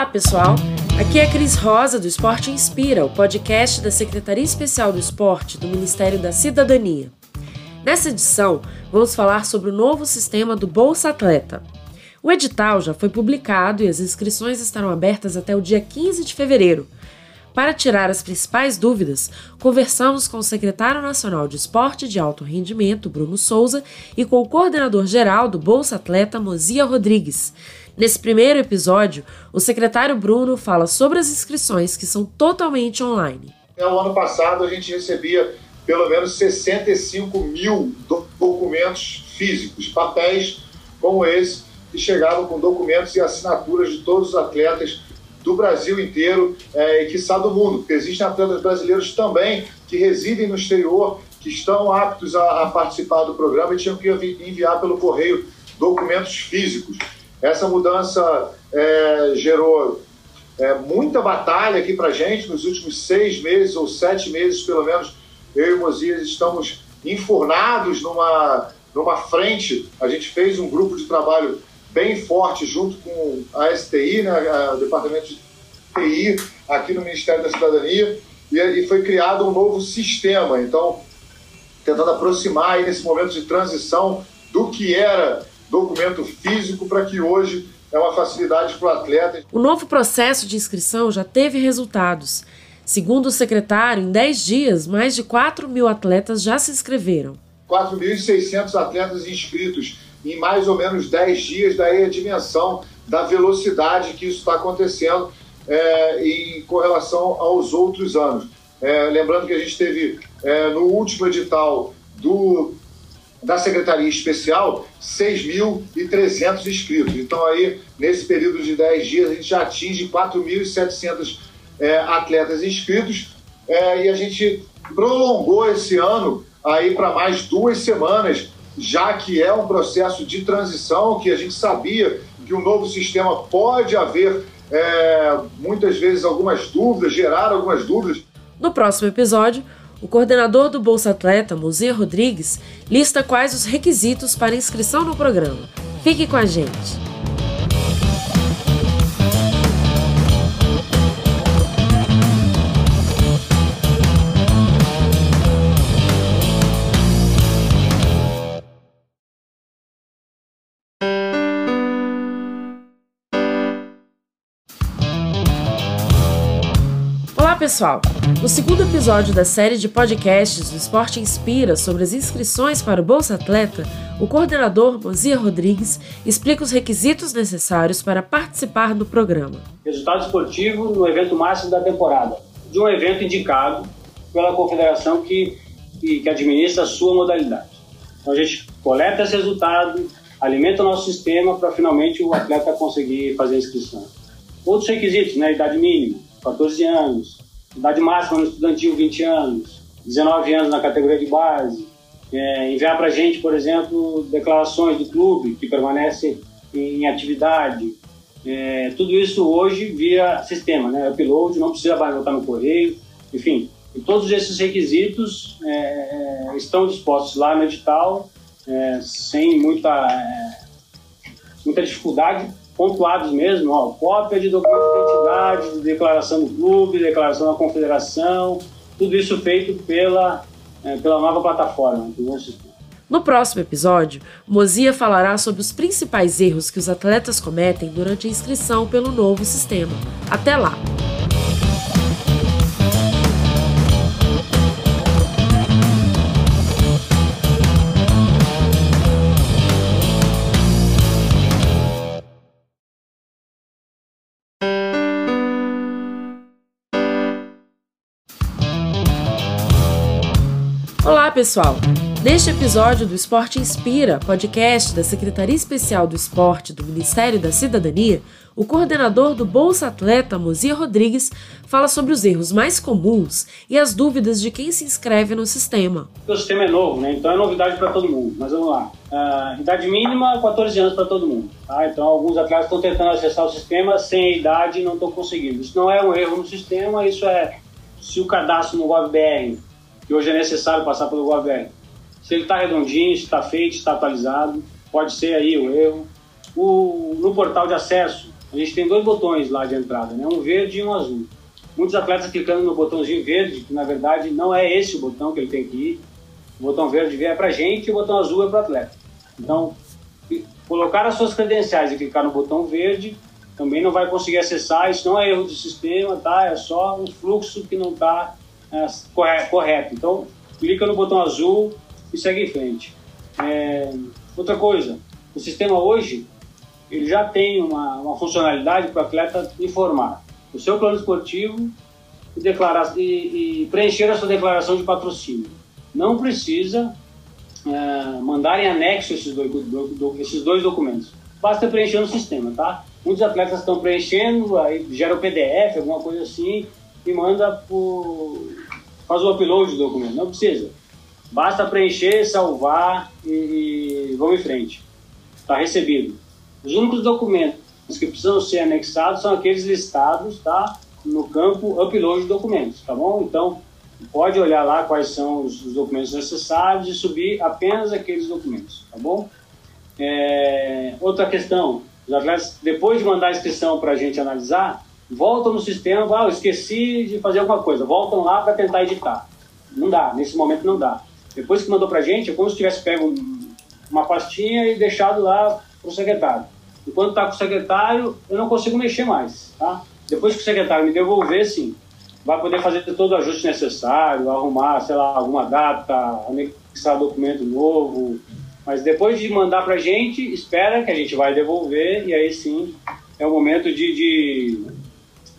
Olá, pessoal! Aqui é Cris Rosa, do Esporte Inspira, o podcast da Secretaria Especial do Esporte do Ministério da Cidadania. Nessa edição, vamos falar sobre o novo sistema do Bolsa Atleta. O edital já foi publicado e as inscrições estarão abertas até o dia 15 de fevereiro. Para tirar as principais dúvidas, conversamos com o secretário nacional de Esporte de Alto Rendimento, Bruno Souza, e com o coordenador geral do Bolsa Atleta, Mozia Rodrigues. Nesse primeiro episódio, o secretário Bruno fala sobre as inscrições que são totalmente online. No ano passado, a gente recebia pelo menos 65 mil documentos físicos, papéis como esse, que chegavam com documentos e assinaturas de todos os atletas do Brasil inteiro é, e que está do mundo, porque existem atletas brasileiros também que residem no exterior, que estão aptos a, a participar do programa e tinham que enviar pelo correio documentos físicos. Essa mudança é, gerou é, muita batalha aqui para gente nos últimos seis meses ou sete meses, pelo menos. Eu e o Mosias estamos enfurnados numa, numa frente. A gente fez um grupo de trabalho bem forte junto com a STI, né, o Departamento de TI, aqui no Ministério da Cidadania, e, e foi criado um novo sistema. Então, tentando aproximar aí nesse momento de transição do que era documento físico para que hoje é uma facilidade para o atleta. O novo processo de inscrição já teve resultados. Segundo o secretário, em 10 dias, mais de 4 mil atletas já se inscreveram. 4.600 atletas inscritos em mais ou menos 10 dias, daí a dimensão da velocidade que isso está acontecendo é, em correlação aos outros anos. É, lembrando que a gente teve é, no último edital do, da Secretaria Especial 6.300 inscritos. Então, aí, nesse período de 10 dias, a gente já atinge 4.700 é, atletas inscritos é, e a gente prolongou esse ano aí para mais duas semanas já que é um processo de transição, que a gente sabia que um novo sistema pode haver é, muitas vezes algumas dúvidas, gerar algumas dúvidas. No próximo episódio, o coordenador do Bolsa Atleta, Museu Rodrigues, lista quais os requisitos para inscrição no programa. Fique com a gente! Pessoal! No segundo episódio da série de podcasts do Esporte Inspira sobre as inscrições para o Bolsa Atleta, o coordenador Mozia Rodrigues explica os requisitos necessários para participar do programa. Resultado esportivo no evento máximo da temporada, de um evento indicado pela confederação que, que, que administra a sua modalidade. Então a gente coleta esse resultado, alimenta o nosso sistema para finalmente o atleta conseguir fazer a inscrição. Outros requisitos, né? Idade mínima, 14 anos, idade máxima no estudantil 20 anos, 19 anos na categoria de base, é, enviar para a gente, por exemplo, declarações do clube que permanece em atividade. É, tudo isso hoje via sistema, né? Upload, não precisa botar no correio, enfim. Todos esses requisitos é, é estão dispostos lá no edital, é, sem muita, é, muita dificuldade pontuados mesmo, ó, cópia de documento de identidade, declaração do clube, declaração da confederação, tudo isso feito pela, é, pela nova plataforma No próximo episódio, Mozia falará sobre os principais erros que os atletas cometem durante a inscrição pelo novo sistema. Até lá! Olá, pessoal! Neste episódio do Esporte Inspira, podcast da Secretaria Especial do Esporte do Ministério da Cidadania, o coordenador do Bolsa Atleta, Mozia Rodrigues, fala sobre os erros mais comuns e as dúvidas de quem se inscreve no sistema. O sistema é novo, né? então é novidade para todo mundo. Mas vamos lá. Uh, idade mínima, 14 anos para todo mundo. Tá? Então, alguns atletas estão tentando acessar o sistema sem idade e não estão conseguindo. Isso não é um erro no sistema, isso é se o cadastro no GovBR que hoje é necessário passar pelo GovBR. Se ele está redondinho, se está feito, está atualizado, pode ser aí o erro. O, no portal de acesso, a gente tem dois botões lá de entrada, né? um verde e um azul. Muitos atletas clicando no botãozinho verde, que na verdade não é esse o botão que ele tem que ir. O botão verde é para a gente e o botão azul é para o atleta. Então, colocar as suas credenciais e clicar no botão verde também não vai conseguir acessar. Isso não é erro do sistema, tá? É só um fluxo que não está correto. Então, clica no botão azul e segue em frente. É, outra coisa, o sistema hoje ele já tem uma, uma funcionalidade para o atleta informar o seu plano esportivo e, declarar, e, e preencher a sua declaração de patrocínio. Não precisa é, mandar em anexo esses dois, do, do, esses dois documentos. Basta preencher no sistema, tá? Muitos atletas estão preenchendo, aí gera o PDF, alguma coisa assim, e manda por... faz o upload do documento. Não precisa. Basta preencher, salvar e, e vamos em frente. Está recebido. Os únicos documentos que precisam ser anexados são aqueles listados tá, no campo upload de documentos, tá bom? Então, pode olhar lá quais são os, os documentos necessários e subir apenas aqueles documentos, tá bom? É, outra questão, os atletas, depois de mandar a inscrição para a gente analisar, voltam no sistema, ah, eu esqueci de fazer alguma coisa, voltam lá para tentar editar. Não dá, nesse momento não dá. Depois que mandou para a gente, é como se tivesse pego uma pastinha e deixado lá para o secretário. Enquanto está com o secretário, eu não consigo mexer mais. Tá? Depois que o secretário me devolver, sim, vai poder fazer todo o ajuste necessário, arrumar, sei lá, alguma data, anexar documento novo. Mas depois de mandar para a gente, espera que a gente vai devolver e aí sim é o momento de, de,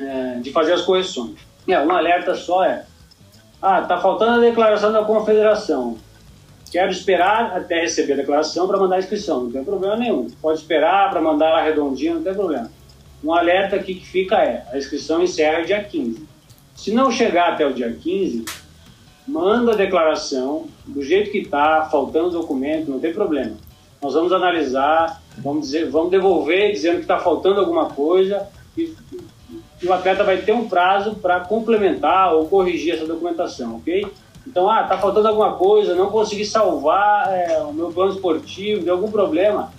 é, de fazer as correções. É, um alerta só é, ah, está faltando a declaração da confederação. Quero esperar até receber a declaração para mandar a inscrição, não tem problema nenhum. Pode esperar para mandar ela redondinha, não tem problema. Um alerta aqui que fica é: a inscrição encerra dia 15. Se não chegar até o dia 15, manda a declaração do jeito que está, faltando documento, não tem problema. Nós vamos analisar, vamos, dizer, vamos devolver dizendo que está faltando alguma coisa e, e o atleta vai ter um prazo para complementar ou corrigir essa documentação, ok? Então, ah, tá faltando alguma coisa, não consegui salvar é, o meu plano esportivo, deu algum problema.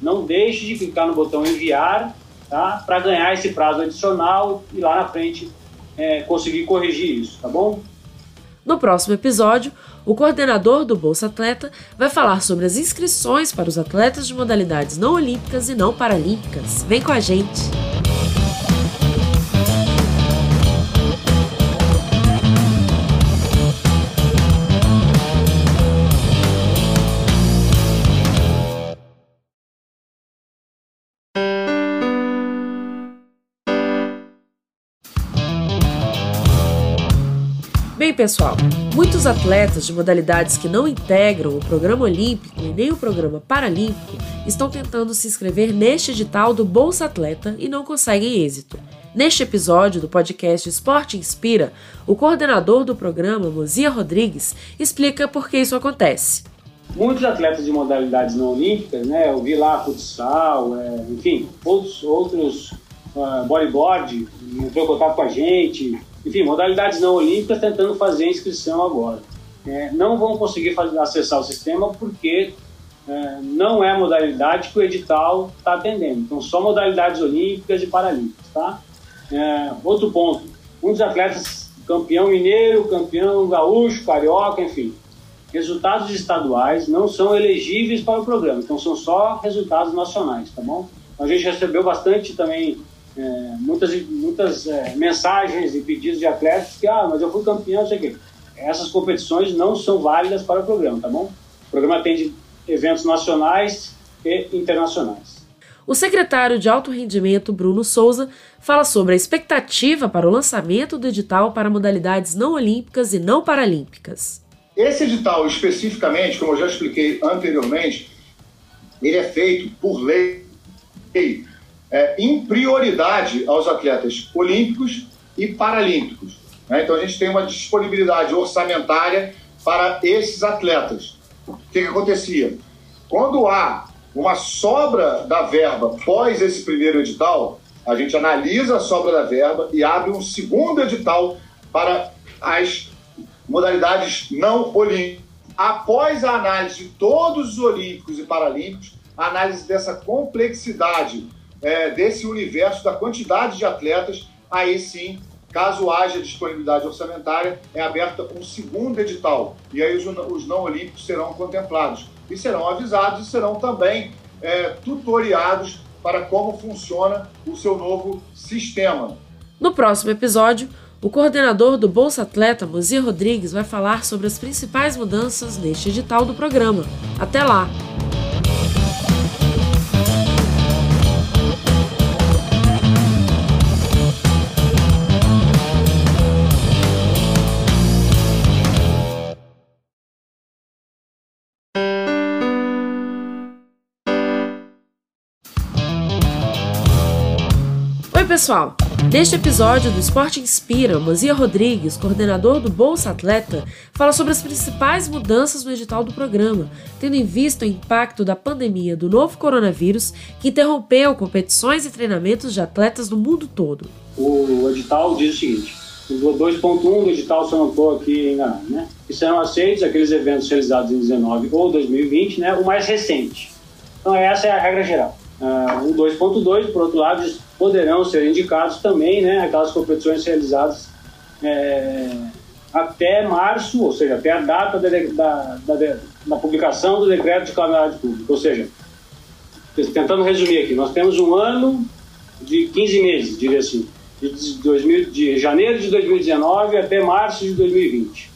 Não deixe de clicar no botão enviar, tá? Para ganhar esse prazo adicional e lá na frente é, conseguir corrigir isso, tá bom? No próximo episódio, o coordenador do Bolsa Atleta vai falar sobre as inscrições para os atletas de modalidades não olímpicas e não paralímpicas. Vem com a gente! Bem, pessoal, muitos atletas de modalidades que não integram o programa olímpico e nem o programa paralímpico estão tentando se inscrever neste edital do Bolsa Atleta e não conseguem êxito. Neste episódio do podcast Esporte Inspira, o coordenador do programa, Mozia Rodrigues, explica por que isso acontece. Muitos atletas de modalidades não olímpicas, né, eu vi lá futsal, é, enfim, outros, outros uh, bodyboard, entrou em contato com a gente, enfim, modalidades não olímpicas tentando fazer inscrição agora. É, não vão conseguir fazer, acessar o sistema porque é, não é a modalidade que o edital está atendendo. Então, só modalidades olímpicas e paralímpicas, tá? É, outro ponto, muitos atletas, campeão mineiro, campeão gaúcho, carioca, enfim, resultados estaduais não são elegíveis para o programa, então são só resultados nacionais, tá bom? A gente recebeu bastante também é, muitas, muitas é, mensagens e pedidos de atletas que, ah, mas eu fui campeão, sei o quê. Essas competições não são válidas para o programa, tá bom? O programa atende eventos nacionais e internacionais. O secretário de Alto Rendimento, Bruno Souza, fala sobre a expectativa para o lançamento do edital para modalidades não olímpicas e não paralímpicas. Esse edital, especificamente, como eu já expliquei anteriormente, ele é feito por lei é, em prioridade aos atletas olímpicos e paralímpicos. Né? Então a gente tem uma disponibilidade orçamentária para esses atletas. O que, que acontecia? Quando há uma sobra da verba pós esse primeiro edital, a gente analisa a sobra da verba e abre um segundo edital para as modalidades não olímpicas. Após a análise de todos os olímpicos e paralímpicos, a análise dessa complexidade é, desse universo da quantidade de atletas, aí sim, caso haja disponibilidade orçamentária, é aberta um segundo edital. E aí os, os não olímpicos serão contemplados. E serão avisados e serão também é, tutoriados para como funciona o seu novo sistema. No próximo episódio, o coordenador do Bolsa Atleta, Mozir Rodrigues, vai falar sobre as principais mudanças neste edital do programa. Até lá! Pessoal! Neste episódio do Esporte Inspira, Mozia Rodrigues, coordenador do Bolsa Atleta, fala sobre as principais mudanças no edital do programa, tendo em vista o impacto da pandemia do novo coronavírus que interrompeu competições e treinamentos de atletas no mundo todo. O edital diz o seguinte: o 2.1 do edital, se estou aqui enganado, né? Que serão aceitos aqueles eventos realizados em 19 ou 2020, né? O mais recente. Então, essa é a regra geral. Uh, o 2.2, por outro lado, poderão ser indicados também né, aquelas competições realizadas é, até março, ou seja, até a data da, da, da, da publicação do decreto de calamidade pública. Ou seja, tentando resumir aqui, nós temos um ano de 15 meses, diria assim, de, 2000, de janeiro de 2019 até março de 2020.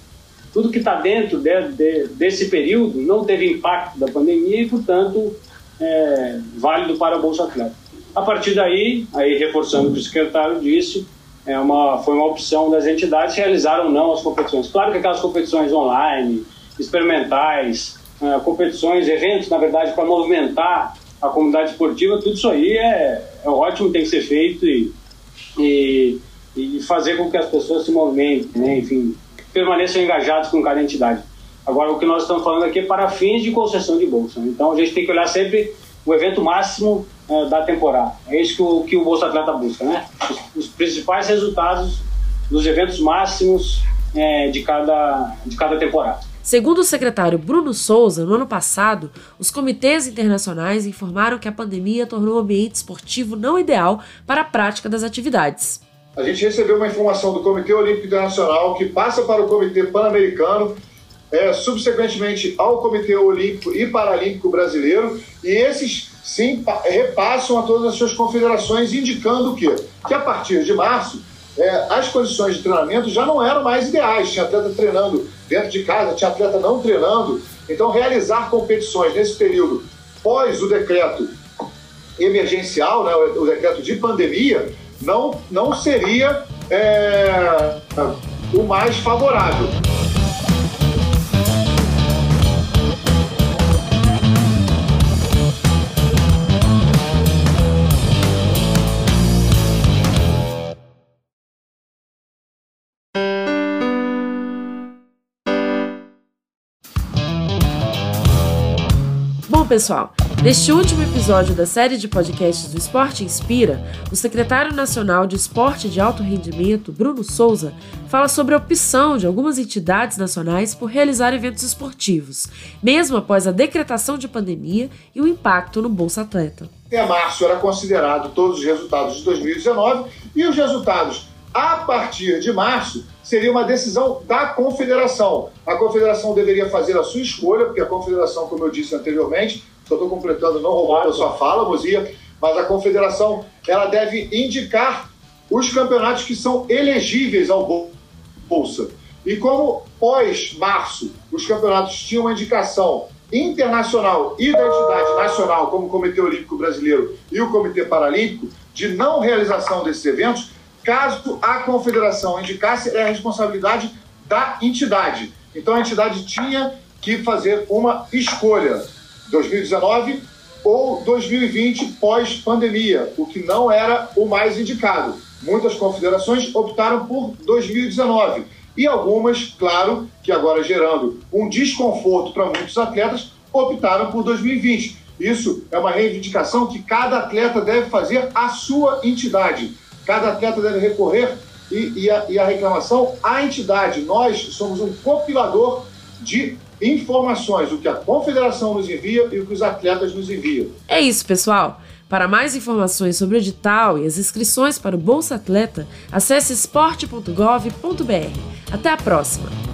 Tudo que está dentro de, de, desse período não teve impacto da pandemia e, portanto, é válido para o Bolsa Atleta. A partir daí, aí reforçando o que o secretário disse, é uma, foi uma opção das entidades realizar ou não as competições. Claro que aquelas competições online, experimentais, uh, competições, eventos, na verdade, para movimentar a comunidade esportiva, tudo isso aí é, é ótimo, tem que ser feito e, e, e, fazer com que as pessoas se movimentem, né? enfim, permaneçam engajados com cada entidade. Agora, o que nós estamos falando aqui é para fins de concessão de bolsa. Então, a gente tem que olhar sempre o evento máximo uh, da temporada. É isso que o, que o Bolsa Atleta busca, né? Os, os principais resultados dos eventos máximos é, de, cada, de cada temporada. Segundo o secretário Bruno Souza, no ano passado, os comitês internacionais informaram que a pandemia tornou o ambiente esportivo não ideal para a prática das atividades. A gente recebeu uma informação do Comitê Olímpico Internacional que passa para o Comitê Pan-Americano é, subsequentemente ao Comitê Olímpico e Paralímpico Brasileiro, e esses sim repassam a todas as suas confederações, indicando o quê? Que a partir de março, é, as condições de treinamento já não eram mais ideais. Tinha atleta treinando dentro de casa, tinha atleta não treinando. Então, realizar competições nesse período pós o decreto emergencial, né, o decreto de pandemia, não, não seria é, o mais favorável. Pessoal, neste último episódio da série de podcasts do Esporte Inspira, o secretário nacional de Esporte de Alto Rendimento, Bruno Souza, fala sobre a opção de algumas entidades nacionais por realizar eventos esportivos, mesmo após a decretação de pandemia e o impacto no Bolsa Atleta. Até março era considerado todos os resultados de 2019 e os resultados a partir de março seria uma decisão da confederação. A confederação deveria fazer a sua escolha, porque a confederação, como eu disse anteriormente, só estou completando, não roubando a sua fala, Mozia, mas a confederação ela deve indicar os campeonatos que são elegíveis ao Bolsa. E como pós-março os campeonatos tinham uma indicação internacional e da entidade nacional, como o Comitê Olímpico Brasileiro e o Comitê Paralímpico, de não realização desses eventos, Caso a confederação indicasse, é a responsabilidade da entidade. Então a entidade tinha que fazer uma escolha, 2019 ou 2020 pós-pandemia, o que não era o mais indicado. Muitas confederações optaram por 2019 e algumas, claro, que agora gerando um desconforto para muitos atletas, optaram por 2020. Isso é uma reivindicação que cada atleta deve fazer à sua entidade. Cada atleta deve recorrer e, e, a, e a reclamação à entidade. Nós somos um compilador de informações, o que a confederação nos envia e o que os atletas nos enviam. É isso, pessoal. Para mais informações sobre o edital e as inscrições para o Bolsa Atleta, acesse esporte.gov.br. Até a próxima!